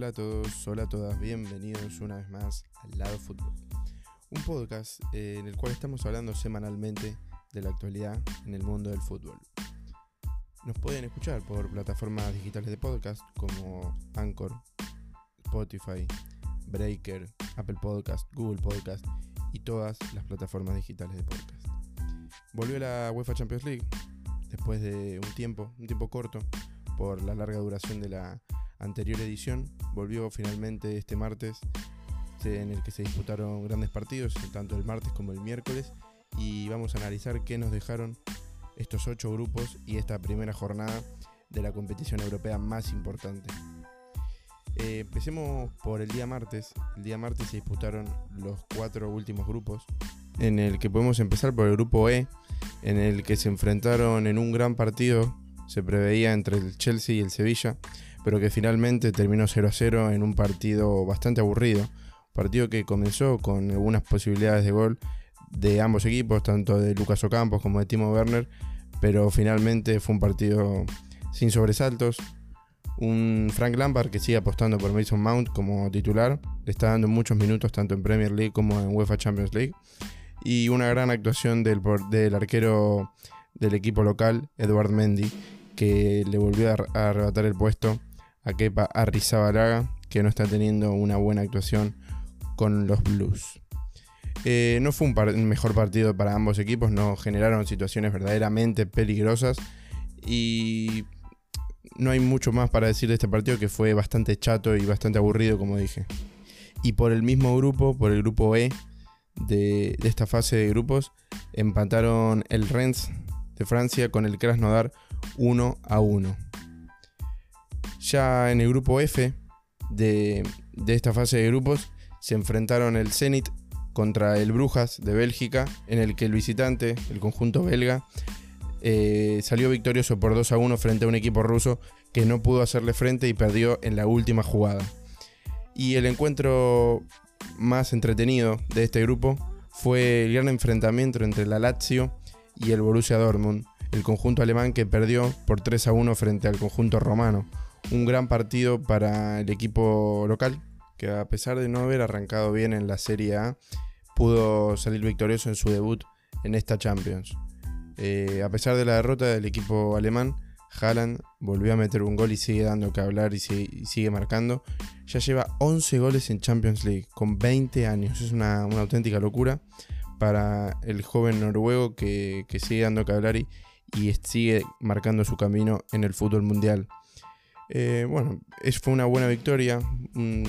Hola a todos, hola a todas, bienvenidos una vez más al Lado Fútbol. Un podcast eh, en el cual estamos hablando semanalmente de la actualidad en el mundo del fútbol. Nos pueden escuchar por plataformas digitales de podcast como Anchor, Spotify, Breaker, Apple Podcast, Google Podcast y todas las plataformas digitales de podcast. Volvió la UEFA Champions League después de un tiempo, un tiempo corto, por la larga duración de la anterior edición. Volvió finalmente este martes, en el que se disputaron grandes partidos, tanto el martes como el miércoles, y vamos a analizar qué nos dejaron estos ocho grupos y esta primera jornada de la competición europea más importante. Eh, empecemos por el día martes. El día martes se disputaron los cuatro últimos grupos, en el que podemos empezar por el grupo E, en el que se enfrentaron en un gran partido, se preveía entre el Chelsea y el Sevilla, pero que finalmente terminó 0 a 0 en un partido bastante aburrido. Partido que comenzó con algunas posibilidades de gol de ambos equipos, tanto de Lucas Ocampos como de Timo Werner, pero finalmente fue un partido sin sobresaltos. Un Frank Lampard que sigue apostando por Mason Mount como titular, le está dando muchos minutos tanto en Premier League como en UEFA Champions League. Y una gran actuación del, del arquero del equipo local, Edward Mendy, que le volvió a arrebatar el puesto a Kepa Arrizabalaga, que no está teniendo una buena actuación con los Blues. Eh, no fue un mejor partido para ambos equipos, no generaron situaciones verdaderamente peligrosas y no hay mucho más para decir de este partido que fue bastante chato y bastante aburrido, como dije. Y por el mismo grupo, por el grupo E de, esta fase de grupos, empataron el Rennes de Francia con el Krasnodar 1 a 1. Ya en el grupo F de, esta fase de grupos se enfrentaron el Zenit contra el Brujas de Bélgica, en el que el visitante, el conjunto belga, eh, salió victorioso por 2 a 1 frente a un equipo ruso que no pudo hacerle frente y perdió en la última jugada. Y el encuentro más entretenido de este grupo fue el gran enfrentamiento entre la Lazio y el Borussia Dortmund, el conjunto alemán que perdió por 3 a 1 frente al conjunto romano. Un gran partido para el equipo local, que a pesar de no haber arrancado bien en la Serie A, pudo salir victorioso en su debut en esta Champions. Eh, a pesar de la derrota del equipo alemán, Haaland volvió a meter un gol y sigue dando que hablar y sigue, marcando. Ya lleva 11 goles en Champions League con 20 años. Es una, auténtica locura para el joven noruego que, sigue dando que hablar y, y sigue marcando su camino en el fútbol mundial. Eh, bueno, fue una buena victoria,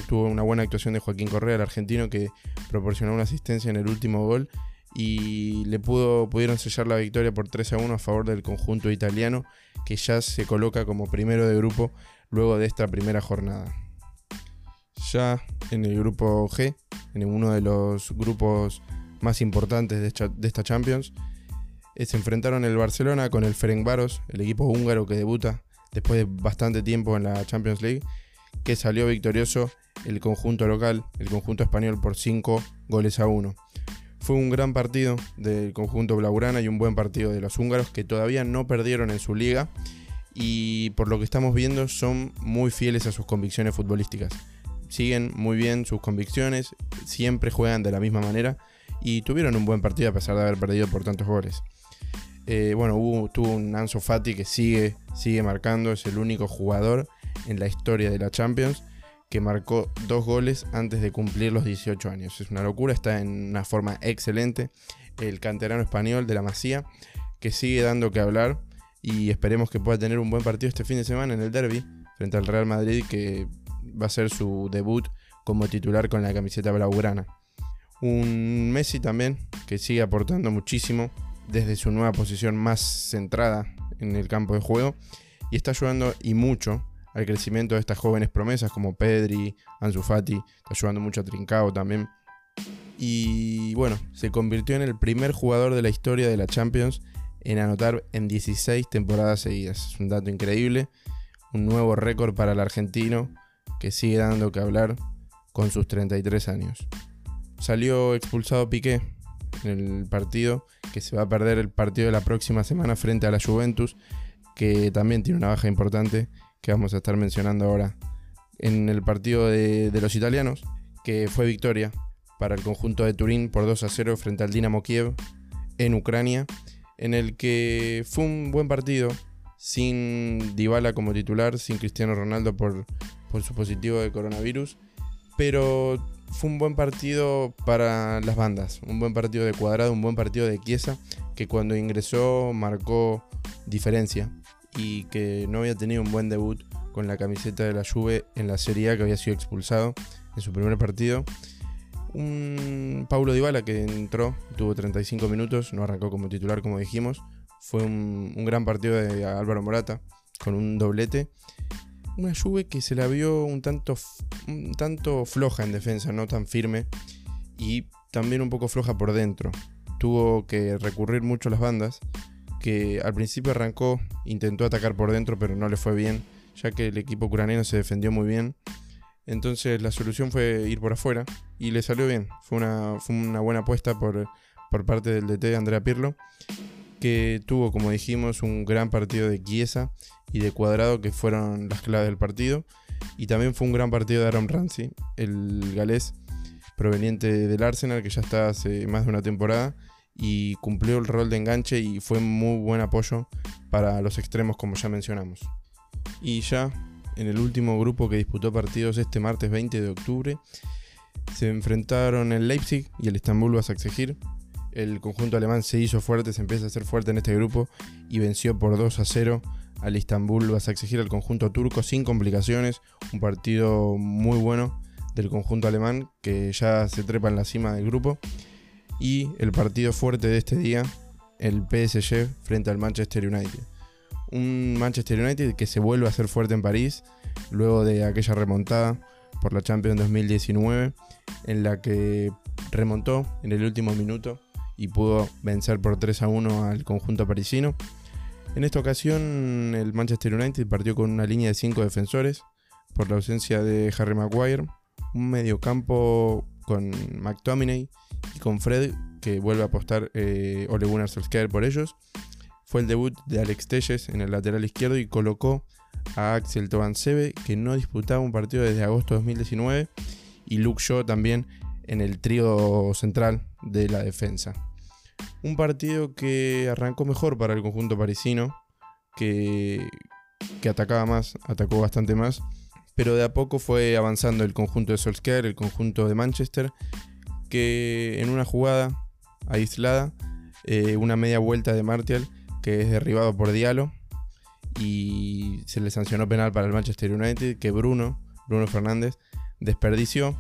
tuvo una buena actuación de Joaquín Correa, el argentino, que proporcionó una asistencia en el último gol y le pudo, pudieron sellar la victoria por 3 a 1 a favor del conjunto italiano, que ya se coloca como primero de grupo luego de esta primera jornada. Ya en el grupo G, en uno de los grupos más importantes de esta Champions, se enfrentaron el Barcelona con el Ferencváros, el equipo húngaro que debuta después de bastante tiempo en la Champions League, que salió victorioso el conjunto local, el conjunto español por 5 goles a 1. Fue un gran partido del conjunto blaugrana y un buen partido de los húngaros que todavía no perdieron en su liga y por lo que estamos viendo son muy fieles a sus convicciones futbolísticas. Siguen muy bien sus convicciones, siempre juegan de la misma manera y tuvieron un buen partido a pesar de haber perdido por tantos goles. Eh, bueno, tuvo un Ansu Fati que sigue, sigue marcando, es el único jugador en la historia de la Champions que marcó dos goles antes de cumplir los 18 años. Es una locura, está en una forma excelente. El canterano español de la Masía, que sigue dando que hablar y esperemos que pueda tener un buen partido este fin de semana en el derby frente al Real Madrid, que va a ser su debut como titular con la camiseta blaugrana. Un Messi también, que sigue aportando muchísimo desde su nueva posición más centrada en el campo de juego y está ayudando y mucho al crecimiento de estas jóvenes promesas como Pedri, Ansu Fati, está ayudando mucho a Trincao también. Y bueno, se convirtió en el primer jugador de la historia de la Champions en anotar en 16 temporadas seguidas. Es un dato increíble, un nuevo récord para el argentino que sigue dando que hablar con sus 33 años. Salió expulsado Piqué el partido, que se va a perder el partido de la próxima semana frente a la Juventus, que también tiene una baja importante que vamos a estar mencionando ahora en el partido de, los italianos, que fue victoria para el conjunto de Turín por 2 a 0 frente al Dinamo Kiev en Ucrania, en el que fue un buen partido, sin Dybala como titular, sin Cristiano Ronaldo por, por su positivo de coronavirus, pero fue un buen partido para las bandas, un buen partido de cuadrado, un buen partido de Chiesa, que cuando ingresó marcó diferencia y que no había tenido un buen debut con la camiseta de la Juve en la Serie A que había sido expulsado en su primer partido. Un Paulo Dybala que entró, tuvo 35 minutos, no arrancó como titular como dijimos. Fue un, gran partido de Álvaro Morata con un doblete. Una Juve que se la vio un tanto, un tanto floja en defensa, no tan firme. Y también un poco floja por dentro. Tuvo que recurrir mucho a las bandas. Que al principio arrancó, intentó atacar por dentro, pero no le fue bien ya que el equipo ucraniano se defendió muy bien. Entonces la solución fue ir por afuera y le salió bien. Fue una, una buena apuesta por, por, parte del DT Andrea Pirlo, que tuvo, como dijimos, un gran partido de Chiesa y de Cuadrado, que fueron las claves del partido. Y también fue un gran partido de Aaron Ramsey, el galés proveniente del Arsenal, que ya está hace más de una temporada y cumplió el rol de enganche y fue muy buen apoyo para los extremos, como ya mencionamos. Y ya en el último grupo que disputó partidos este martes 20 de octubre, se enfrentaron el Leipzig y el Istanbul Basaksehir. El conjunto alemán se hizo fuerte, se empieza a hacer fuerte en este grupo y venció por 2 a 0 al Istanbul Basaksehir, al conjunto turco, sin complicaciones. Un partido muy bueno del conjunto alemán que ya se trepa en la cima del grupo. Y el partido fuerte de este día, el PSG frente al Manchester United un Manchester United que se vuelve a hacer fuerte en París luego de aquella remontada por la Champions 2019 en la que remontó en el último minuto y pudo vencer por 3 a 1 al conjunto parisino. En esta ocasión el Manchester United partió con una línea de 5 defensores por la ausencia de Harry Maguire, un mediocampo con McTominay y con Fred que vuelve a apostar eh, Ole Gunnar Solskjaer por ellos fue el debut de Alex Telles en el lateral izquierdo y colocó a Axel Tobansebe, que no disputaba un partido desde agosto de 2019, y Luke Shaw también en el trío central de la defensa. Un partido que arrancó mejor para el conjunto parisino, que, que atacaba más, atacó bastante más, pero de a poco fue avanzando el conjunto de Solskjaer, el conjunto de Manchester, que en una jugada aislada, eh, una media vuelta de Martial, que es derribado por Diallo y se le sancionó penal para el Manchester United que Bruno, Bruno Fernández, desperdició,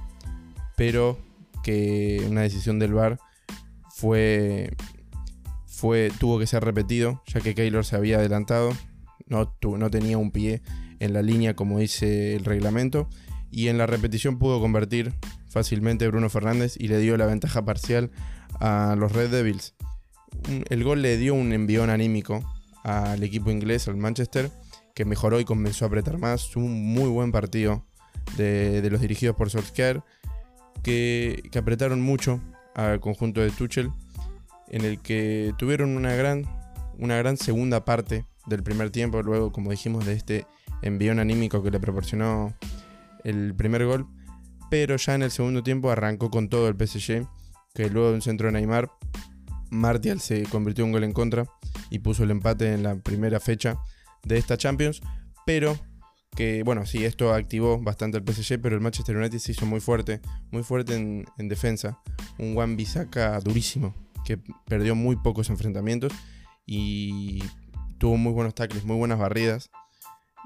pero que una decisión del VAR fue, fue, tuvo que ser repetido, ya que Keylor se había adelantado, no, no tenía un pie en la línea como dice el reglamento, y en la repetición pudo convertir fácilmente Bruno Fernández y le dio la ventaja parcial a los Red Devils el gol le dio un envión anímico al equipo inglés, al Manchester, que mejoró y comenzó a apretar más. Un muy buen partido de, los dirigidos por Solskjaer, que, que, apretaron mucho al conjunto de Tuchel, en el que tuvieron una gran, una gran segunda parte del primer tiempo, luego, como dijimos, de este envión anímico que le proporcionó el primer gol. Pero ya en el segundo tiempo arrancó con todo el PSG, que luego de un centro de Neymar Martial se convirtió en un gol en contra y puso el empate en la primera fecha de esta Champions, pero que bueno, sí, esto activó bastante el PSG, pero el Manchester United se hizo muy fuerte, muy fuerte en, defensa. Un Juan Bisaca durísimo, que perdió muy pocos enfrentamientos y tuvo muy buenos tackles, muy buenas barridas.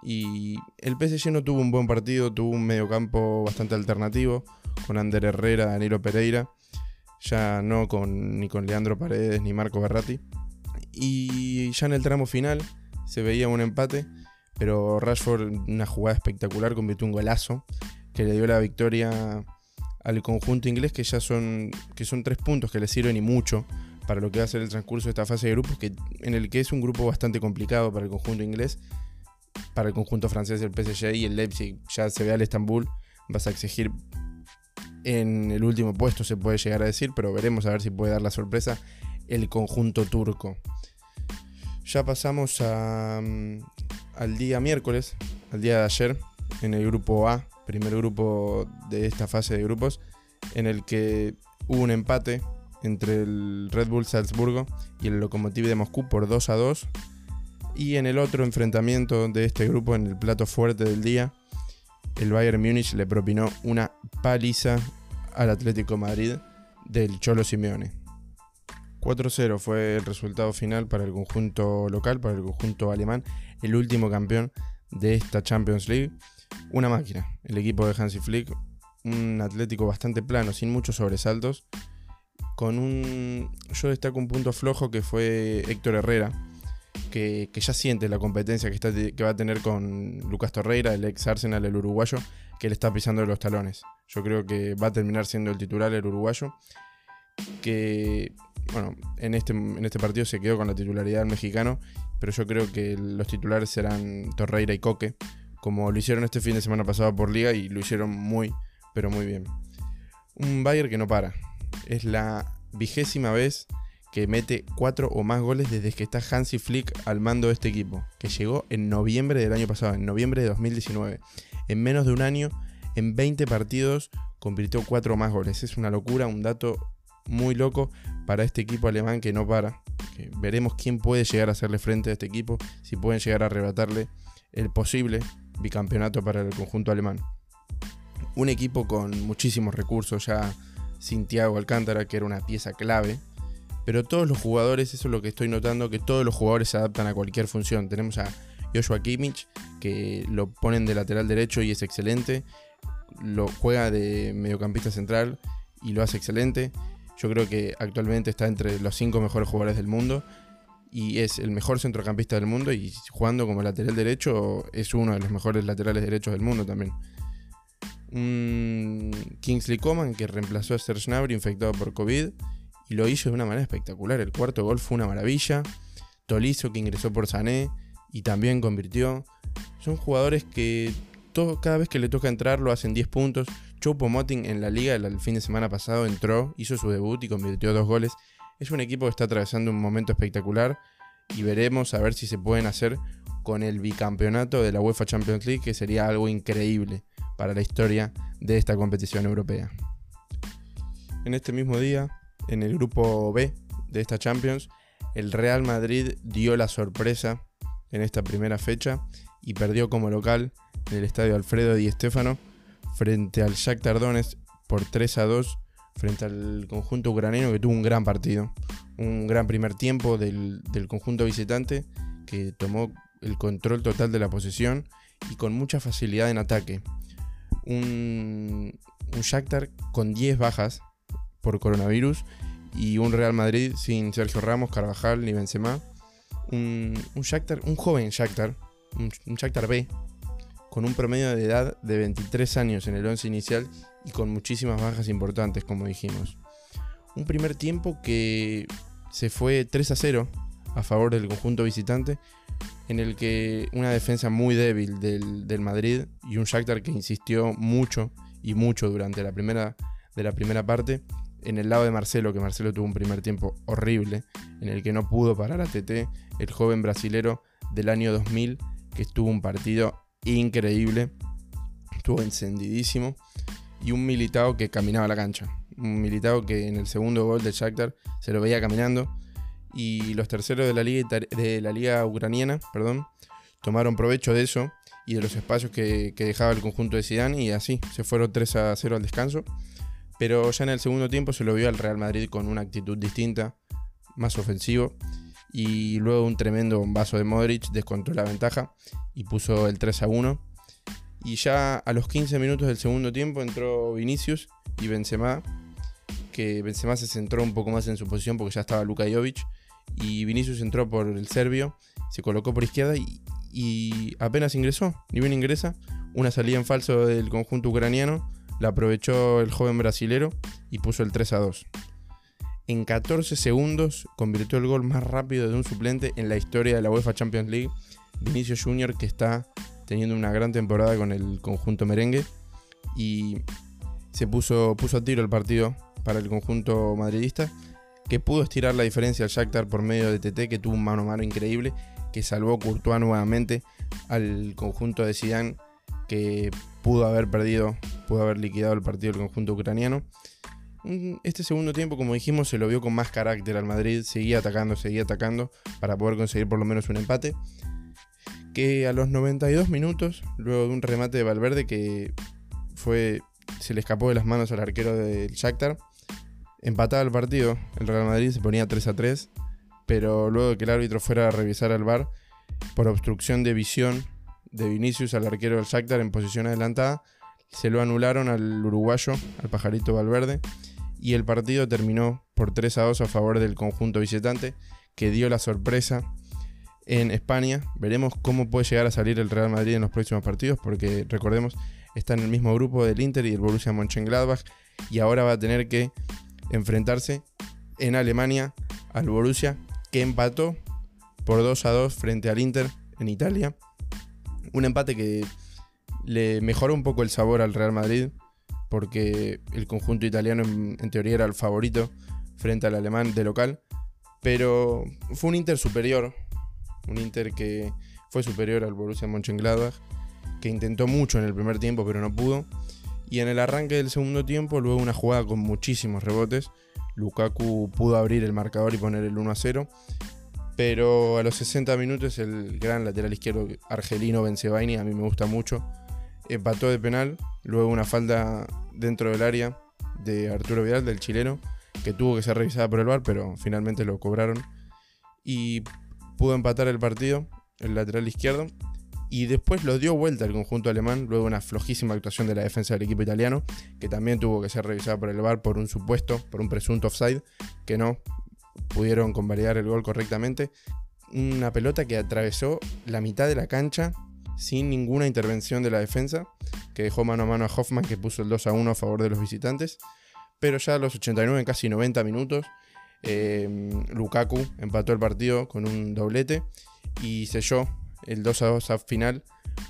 Y el PSG no tuvo un buen partido, tuvo un mediocampo bastante alternativo, con Ander Herrera, Danilo Pereira ya no con, ni con Leandro Paredes ni Marco Berratti. Y ya en el tramo final se veía un empate, pero Rashford, una jugada espectacular, convirtió un golazo que le dio la victoria al conjunto inglés, que ya son, que son tres puntos que le sirven y mucho para lo que va a ser el transcurso de esta fase de grupos, que, en el que es un grupo bastante complicado para el conjunto inglés, para el conjunto francés, el PSG y el Leipzig. Ya se ve al Estambul, vas a exigir en el último puesto se puede llegar a decir, pero veremos a ver si puede dar la sorpresa el conjunto turco. Ya pasamos mm, al día miércoles, al día de ayer, en el grupo A, primer grupo de esta fase de grupos, en el que hubo un empate entre el Red Bull Salzburgo y el Lokomotiv de Moscú por 2 a 2. Y en el otro enfrentamiento de este grupo, en el plato fuerte del día, el Bayern Múnich le propinó una paliza al Atlético Madrid del Cholo Simeone. 4-0 fue el resultado final para el conjunto local, para el conjunto alemán, el último campeón de esta Champions League. Una máquina, el equipo de Hansi Flick, un Atlético bastante plano, sin muchos sobresaltos, con un... Yo destaco un punto flojo que fue Héctor Herrera, que, ya siente la competencia que, está, que va a tener con Lucas Torreira, el ex Arsenal, el uruguayo, que le está pisando los talones. Yo creo que va a terminar siendo el titular el uruguayo, que bueno, en este, en este partido se quedó con la titularidad del mexicano, pero yo creo que los titulares serán Torreira y Coque, como lo hicieron este fin de semana pasado por liga y lo hicieron muy, pero muy bien. Un Bayern que no para. Es la vigésima vez que mete cuatro o más goles desde que está Hansi Flick al mando de este equipo, que llegó en noviembre del año pasado, en noviembre de 2019. En menos de un año, en 20 partidos, convirtió cuatro más goles. Es una locura, un dato muy loco para este equipo alemán que no para. veremos quién puede llegar a hacerle frente a este equipo, si pueden llegar a arrebatarle el posible bicampeonato para el conjunto alemán. Un equipo con muchísimos recursos, ya sin Thiago Alcántara, que era una pieza clave pero todos los jugadores, eso es lo que estoy notando, que todos los jugadores se adaptan a cualquier función. Tenemos a Joshua Kimmich, que lo ponen de lateral derecho y es excelente. Lo juega de mediocampista central y lo hace excelente. Yo creo que actualmente está entre los cinco mejores jugadores del mundo y es el mejor centrocampista del mundo y jugando como lateral derecho es uno de los mejores laterales derechos del mundo también. Kingsley Coman que reemplazó a Serge Gnabry infectado por COVID y lo hizo de una manera espectacular. El cuarto gol fue una maravilla. Tolizo que ingresó por Sané y también convirtió. Son jugadores que todo, cada vez que le toca entrar lo hacen 10 puntos. Chopo Moting en la liga el fin de semana pasado entró, hizo su debut y convirtió dos goles. Es un equipo que está atravesando un momento espectacular y veremos a ver si se pueden hacer con el bicampeonato de la UEFA Champions League, que sería algo increíble para la historia de esta competición europea. En este mismo día, en el grupo B de esta Champions, el Real Madrid dio la sorpresa en esta primera fecha y perdió como local en el estadio Alfredo Di Stéfano frente al Shakhtar Donetsk por 3 a 2 frente al conjunto ucraniano que tuvo un gran partido, un gran primer tiempo del, conjunto visitante que tomó el control total de la posesión y con mucha facilidad en ataque. Un, un Shakhtar con 10 bajas por coronavirus y un Real Madrid sin Sergio Ramos, Carvajal ni Benzema. Un, un, un joven Shakhtar, un, un Shakhtar B, con un promedio de edad de 23 años en el 11 inicial y con muchísimas bajas importantes, como dijimos. Un primer tiempo que se fue 3 a 0 a favor del conjunto visitante, en el que una defensa muy débil del, del Madrid y un Shakhtar que insistió mucho y mucho durante la primera, de la primera parte en el lado de Marcelo, que Marcelo tuvo un primer tiempo horrible, en el que no pudo parar a TT, el joven brasilero del año 2000, que estuvo un partido increíble, estuvo encendidísimo, y un militado que caminaba la cancha. Un militado que en el segundo gol de Shakhtar se lo veía caminando, y los terceros de la liga, de la liga ucraniana perdón, tomaron provecho de eso y de los espacios que, dejaba el conjunto de Zidane, y así se fueron 3 a 0 al descanso pero ya en el segundo tiempo se lo vio al Real Madrid con una actitud distinta, más ofensivo. Y luego un tremendo vaso de Modric descontó la ventaja y puso el 3 a 1. Y ya a los 15 minutos del segundo tiempo entró Vinicius y Benzema, que Benzema se centró un poco más en su posición porque ya estaba Luka Jovic. Y Vinicius entró por el serbio, se colocó por izquierda y, y apenas ingresó, ni bien ingresa, una salida en falso del conjunto ucraniano la aprovechó el joven brasilero y puso el 3 a 2. En 14 segundos convirtió el gol más rápido de un suplente en la historia de la UEFA Champions League, Vinicio Junior, que está teniendo una gran temporada con el conjunto merengue y se puso, puso a tiro el partido para el conjunto madridista, que pudo estirar la diferencia al Shakhtar por medio de TT, que tuvo un mano a mano increíble, que salvó Courtois nuevamente al conjunto de Zidane, que pudo haber perdido, pudo haber liquidado el partido del conjunto ucraniano. Este segundo tiempo, como dijimos, se lo vio con más carácter al Madrid, seguía atacando, seguía atacando para poder conseguir por lo menos un empate. Que a los 92 minutos, luego de un remate de Valverde que fue se le escapó de las manos al arquero del Shakhtar, empataba el partido, el Real Madrid se ponía 3 a 3, pero luego de que el árbitro fuera a revisar al VAR por obstrucción de visión de Vinicius al arquero del Shakhtar en posición adelantada, se lo anularon al uruguayo, al pajarito Valverde, y el partido terminó por 3 a 2 a favor del conjunto visitante, que dio la sorpresa en España. Veremos cómo puede llegar a salir el Real Madrid en los próximos partidos, porque recordemos, está en el mismo grupo del Inter y el Borussia Mönchengladbach, y ahora va a tener que enfrentarse en Alemania al Borussia, que empató por 2 a 2 frente al Inter en Italia. Un empate que le mejoró un poco el sabor al Real Madrid, porque el conjunto italiano en, teoría era el favorito frente al alemán de local, pero fue un Inter superior, un Inter que fue superior al Borussia Mönchengladbach, que intentó mucho en el primer tiempo pero no pudo, y en el arranque del segundo tiempo, luego una jugada con muchísimos rebotes, Lukaku pudo abrir el marcador y poner el 1 a 0, pero a los 60 minutos el gran lateral izquierdo argelino Benzebaini, a mí me gusta mucho, empató de penal, luego una falta dentro del área de Arturo Vidal, del chileno, que tuvo que ser revisada por el VAR, pero finalmente lo cobraron. Y pudo empatar el partido, el lateral izquierdo, y después lo dio vuelta el conjunto alemán, luego una flojísima actuación de la defensa del equipo italiano, que también tuvo que ser revisada por el VAR por un supuesto, por un presunto offside, que no pudieron convalidar el gol correctamente. Una pelota que atravesó la mitad de la cancha sin ninguna intervención de la defensa, que dejó mano a mano a Hoffman, que puso el 2 a 1 a favor de los visitantes. Pero ya a los 89, casi 90 minutos, eh, Lukaku empató el partido con un doblete y selló el 2 a 2 final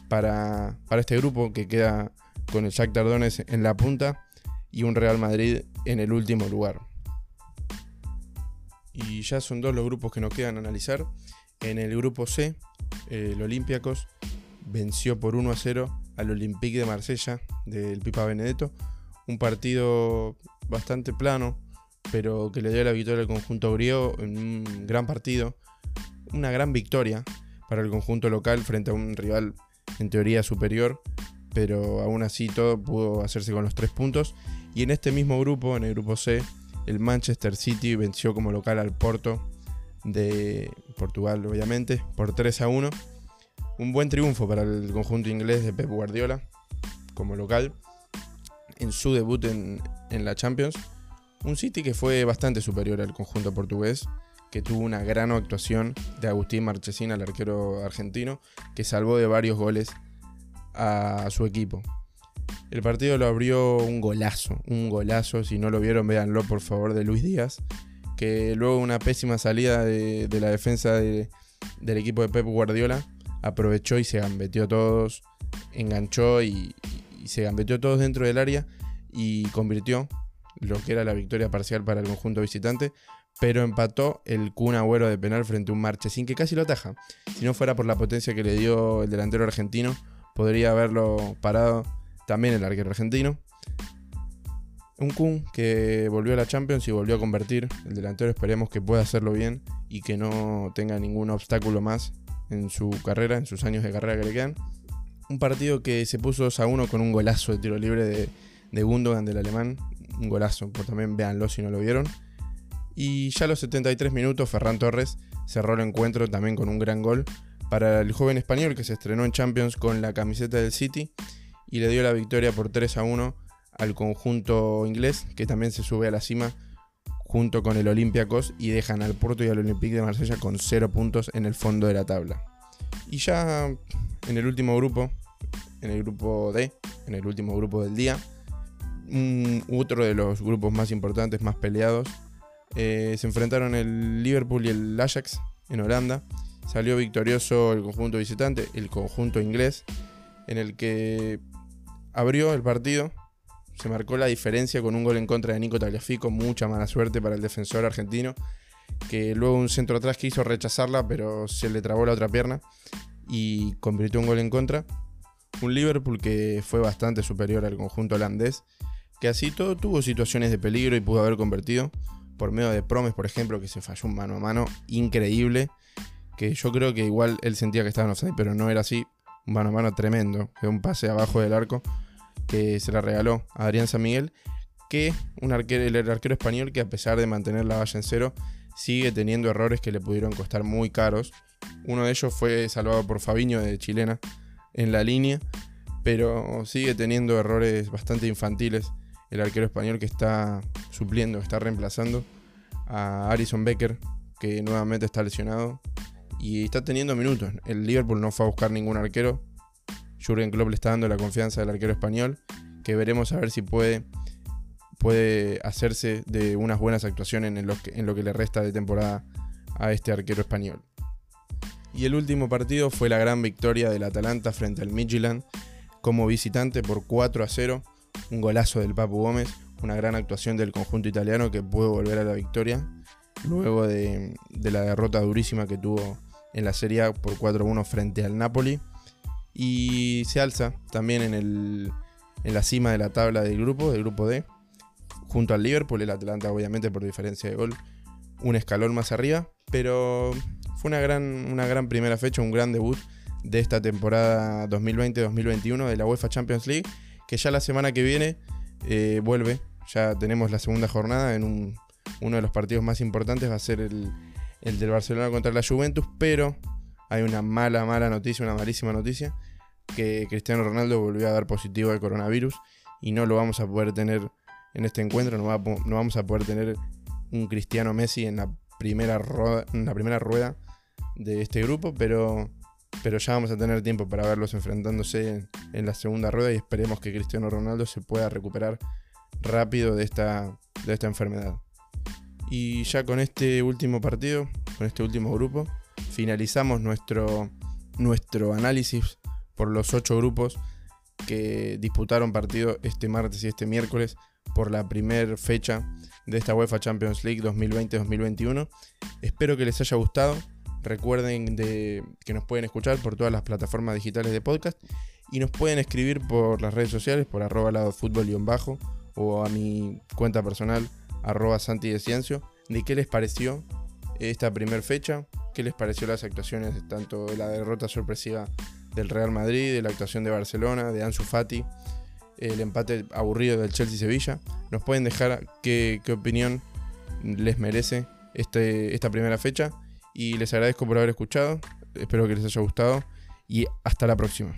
para, para este grupo que queda con el Jack Tardones en la punta y un Real Madrid en el último lugar. Y ya son dos los grupos que nos quedan analizar. En el grupo C, el Olympiacos venció por 1 a 0 al Olympique de Marsella del Pipa Benedetto. Un partido bastante plano, pero que le dio la victoria al conjunto griego en un gran partido. Una gran victoria para el conjunto local frente a un rival en teoría superior, pero aún así todo pudo hacerse con los tres puntos. Y en este mismo grupo, en el grupo C, el Manchester City venció como local al Porto de Portugal, obviamente, por 3 a 1 un buen triunfo para el conjunto inglés de Pep Guardiola como local en su debut en, la Champions. Un City que fue bastante superior al conjunto portugués, que tuvo una gran actuación de Agustín Marchesín, el arquero argentino, que salvó de varios goles a su equipo. El partido lo abrió un golazo, un golazo, si no lo vieron véanlo por favor, de Luis Díaz, que luego una pésima salida de, la defensa del equipo de Pep Guardiola aprovechó y se gambeteó todos, enganchó y, se gambeteó todos dentro del área y convirtió lo que era la victoria parcial para el conjunto visitante, pero empató el Kun Agüero de penal frente a un Marchesín que casi lo ataja. Si no fuera por la potencia que le dio el delantero argentino, podría haberlo parado también el arquero argentino. Un Kun que volvió a la Champions y volvió a convertir. El delantero esperemos que pueda hacerlo bien y que no tenga ningún obstáculo más en su carrera, en sus años de carrera que le quedan. Un partido que se puso 2 a 1 con un golazo de tiro libre de, de Gundogan del alemán. Un golazo, por también véanlo si no lo vieron. Y ya a los 73 minutos, Ferran Torres cerró el encuentro también con un gran gol para el joven español que se estrenó en Champions con la camiseta del City y le dio la victoria por 3 a 1 al conjunto inglés que también se sube a la cima junto con el Olympiacos y dejan al Porto y al Olympique de Marsella con 0 puntos en el fondo de la tabla. Y ya en el último grupo, en el grupo D, en el último grupo del día, otro de los grupos más importantes, más peleados, eh, se enfrentaron el Liverpool y el Ajax en Holanda. Salió victorioso el conjunto visitante, el conjunto inglés, en el que abrió el partido se marcó la diferencia con un gol en contra de Nico Tagliafico, mucha mala suerte para el defensor argentino, que luego un centro atrás quiso rechazarla, pero se le trabó la otra pierna y convirtió un gol en contra. Un Liverpool que fue bastante superior al conjunto holandés, que así todo tuvo situaciones de peligro y pudo haber convertido por medio de Promes, por ejemplo, que se falló un mano a mano increíble, que yo creo que igual él sentía que estaba en offside, pero no era así, un mano a mano tremendo, que un pase abajo del arco que se la regaló a Adrián San Miguel, que un arquero, el arquero español que a pesar de mantener la valla en cero, sigue teniendo errores que le pudieron costar muy caros. Uno de ellos fue salvado por Fabiño de Chilena en la línea, pero sigue teniendo errores bastante infantiles el arquero español que está supliendo, está reemplazando a Arison Becker, que nuevamente está lesionado y está teniendo minutos. El Liverpool no fue a buscar ningún arquero. Jurgen Klopp le está dando la confianza del arquero español, que veremos a ver si puede, puede hacerse de unas buenas actuaciones en lo, que, le resta de temporada a este arquero español. Y el último partido fue la gran victoria del Atalanta frente al Midtjylland como visitante por 4 a 0 un golazo del Papu Gómez, una gran actuación del conjunto italiano que pudo volver a la victoria luego de, la derrota durísima que tuvo en la Serie A por 4-1 frente al Napoli. Y se alza también en, el, en la cima de la tabla del grupo, del grupo D, junto al Liverpool, el Atlanta obviamente por diferencia de gol, un escalón más arriba, pero fue una gran, una gran primera fecha, un gran debut de esta temporada 2020-2021 de la UEFA Champions League que ya la semana que viene eh, vuelve. Ya tenemos la segunda jornada en un, uno de los partidos más importantes, va a ser el, el del Barcelona contra la Juventus, pero hay una mala, mala noticia, una malísima noticia, que Cristiano Ronaldo volvió a dar positivo al coronavirus y no lo vamos a poder tener en este encuentro, no, vamos a poder tener un Cristiano Messi en la primera, en la primera rueda de este grupo, pero ya vamos a tener tiempo para verlos enfrentándose en, la segunda rueda y esperemos que Cristiano Ronaldo se pueda recuperar rápido de de esta enfermedad. Y ya con este último partido, con este último grupo, finalizamos nuestro, nuestro análisis por los ocho grupos que disputaron partido este martes y este miércoles por la primera fecha de esta UEFA Champions League 2020-2021. Espero que les haya gustado. Recuerden de, que nos pueden escuchar por todas las plataformas digitales de podcast y nos pueden escribir por las redes sociales, por arroba lado fútbol bajo o a mi cuenta personal, arroba santi de Ciencio, de qué les pareció esta primera fecha, qué les pareció las actuaciones tanto la derrota sorpresiva del Real Madrid, de la actuación de Barcelona, de Ansu Fati, el empate aburrido del Chelsea-Sevilla. Nos pueden dejar qué, qué opinión les merece este, esta primera fecha y les agradezco por haber escuchado. Espero que les haya gustado y hasta la próxima.